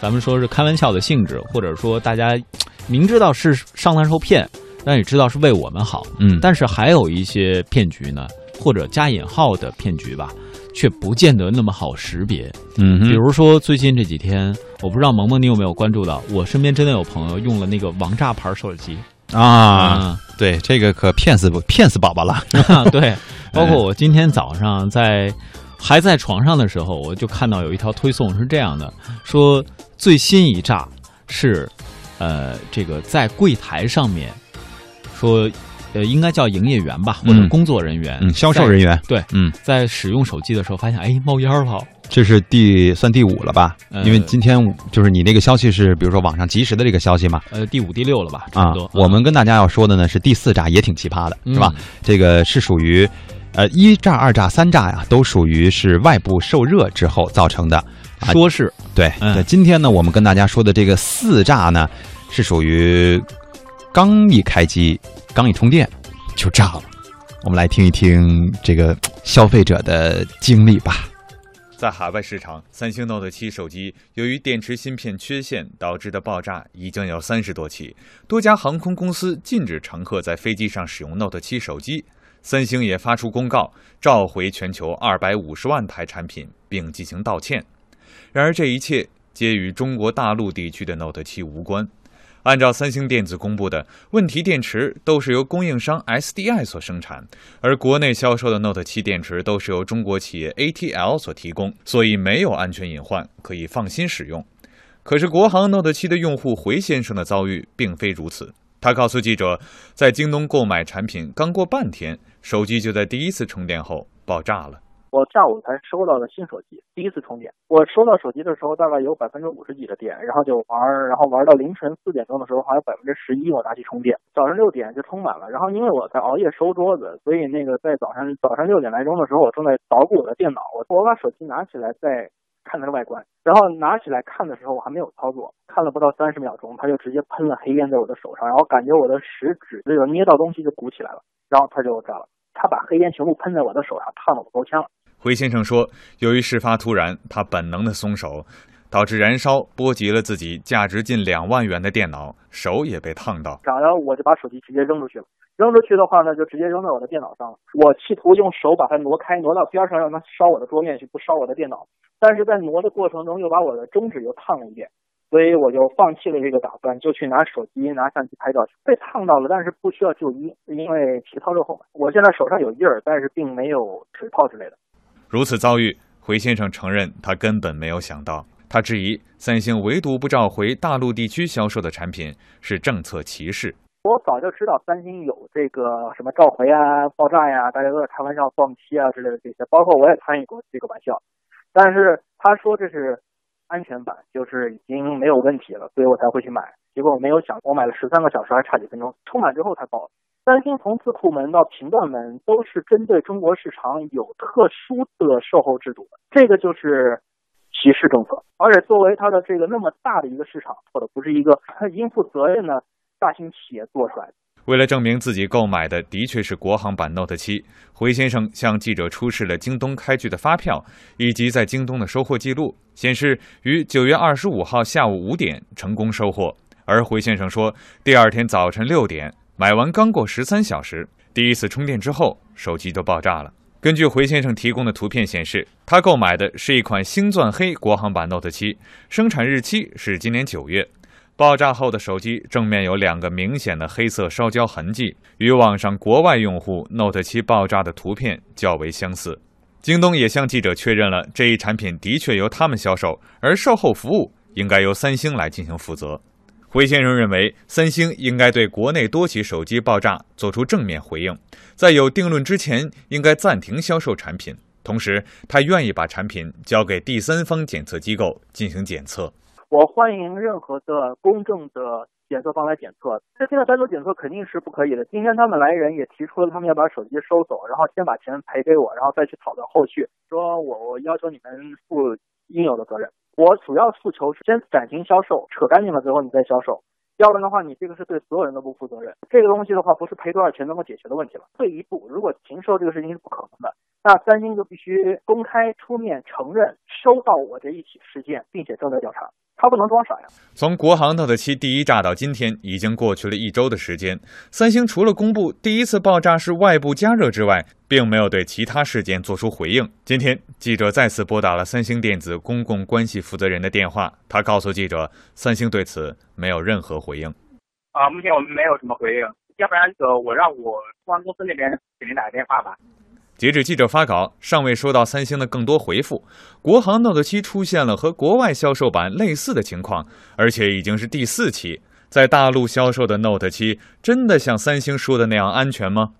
咱们说是开玩笑的性质，或者说大家明知道是上当受骗，但也知道是为我们好。嗯，但是还有一些骗局呢，或者加引号的骗局吧，却不见得那么好识别。嗯，比如说最近这几天，我不知道萌萌你有没有关注到，我身边真的有朋友用了那个王炸牌手机啊，对，这个可骗死骗死宝宝了。对 包括我今天早上在还在床上的时候，我就看到有一条推送是这样的，说。最新一炸是，呃，这个在柜台上面说，呃，应该叫营业员吧，或者工作人员，嗯，销售人员，对，嗯，在使用手机的时候发现，哎，冒烟了，这是第算第五了吧？因为今天就是你那个消息是，比如说网上及时的这个消息嘛，呃，第五、第六了吧？差不多。我们跟大家要说的呢是第四炸，也挺奇葩的，是吧？这个是属于，呃，一炸、二炸、三炸呀，都属于是外部受热之后造成的。说是对，对，今天呢，我们跟大家说的这个四炸呢，是属于刚一开机、刚一充电就炸了。我们来听一听这个消费者的经历吧。在海外市场，三星 Note 7手机由于电池芯片缺陷导致的爆炸已经有三十多起，多家航空公司禁止乘客在飞机上使用 Note 7手机。三星也发出公告，召回全球二百五十万台产品，并进行道歉。然而，这一切皆与中国大陆地区的 Note 7无关。按照三星电子公布的问题电池，都是由供应商 SDI 所生产，而国内销售的 Note 7电池都是由中国企业 ATL 所提供，所以没有安全隐患，可以放心使用。可是，国行 Note 7的用户回先生的遭遇并非如此。他告诉记者，在京东购买产品刚过半天，手机就在第一次充电后爆炸了。我下午才收到的新手机，第一次充电。我收到手机的时候大概有百分之五十几的电，然后就玩，然后玩到凌晨四点钟的时候还有百分之十一，我拿去充电。早上六点就充满了，然后因为我在熬夜收桌子，所以那个在早上早上六点来钟的时候，我正在捣鼓我的电脑。我我把手机拿起来在看它的外观，然后拿起来看的时候我还没有操作，看了不到三十秒钟，它就直接喷了黑烟在我的手上，然后感觉我的食指这个捏到东西就鼓起来了，然后它就炸了。他把黑烟全部喷在我的手上，烫得我够呛。回先生说：“由于事发突然，他本能的松手，导致燃烧波及了自己价值近两万元的电脑，手也被烫到。然后我就把手机直接扔出去了。扔出去的话呢，就直接扔在我的电脑上了。我企图用手把它挪开，挪到边上，让它烧我的桌面去，不烧我的电脑。但是在挪的过程中，又把我的中指又烫了一遍。”所以我就放弃了这个打算，就去拿手机、拿相机拍照。被烫到了，但是不需要就医，因为皮糙肉厚。我现在手上有印儿，但是并没有水泡之类的。如此遭遇，回先生承认他根本没有想到。他质疑三星唯独不召回大陆地区销售的产品是政策歧视。我早就知道三星有这个什么召回啊、爆炸呀，大家都在开玩笑、放屁啊之类的这些，包括我也参与过这个玩笑。但是他说这是。安全版就是已经没有问题了，所以我才会去买。结果我没有想，我买了十三个小时，还差几分钟，充满之后才爆。三星从自库门到频段门都是针对中国市场有特殊的售后制度的，这个就是歧视政策。而且作为它的这个那么大的一个市场，或者不是一个应负责任的大型企业做出来的。为了证明自己购买的的确是国行版 Note 7，回先生向记者出示了京东开具的发票以及在京东的收货记录，显示于九月二十五号下午五点成功收货。而回先生说，第二天早晨六点买完，刚过十三小时，第一次充电之后，手机就爆炸了。根据回先生提供的图片显示，他购买的是一款星钻黑国行版 Note 7，生产日期是今年九月。爆炸后的手机正面有两个明显的黑色烧焦痕迹，与网上国外用户 Note 7爆炸的图片较为相似。京东也向记者确认了这一产品的确由他们销售，而售后服务应该由三星来进行负责。回先生认为，三星应该对国内多起手机爆炸做出正面回应，在有定论之前应该暂停销售产品，同时他愿意把产品交给第三方检测机构进行检测。我欢迎任何的公正的检测方来检测。这现在单独检测肯定是不可以的。今天他们来人也提出了，他们要把手机收走，然后先把钱赔给我，然后再去讨论后续。说我我要求你们负应有的责任。我主要诉求是先暂停销售，扯干净了之后你再销售。要不然的话，你这个是对所有人都不负责任。这个东西的话，不是赔多少钱能够解决的问题了。退一步，如果停售这个事情是不可能的。那三星就必须公开出面承认收到我这一起事件，并且正在调查。它不能装傻呀。从国行 Note 7第一炸到今天，已经过去了一周的时间。三星除了公布第一次爆炸是外部加热之外，并没有对其他事件做出回应。今天，记者再次拨打了三星电子公共关系负责人的电话，他告诉记者，三星对此没有任何回应。啊，目前我们没有什么回应，要不然这个我让我公安公司那边给您打个电话吧。截至记者发稿，尚未收到三星的更多回复。国行 Note 七出现了和国外销售版类似的情况，而且已经是第四期。在大陆销售的 Note 七真的像三星说的那样安全吗？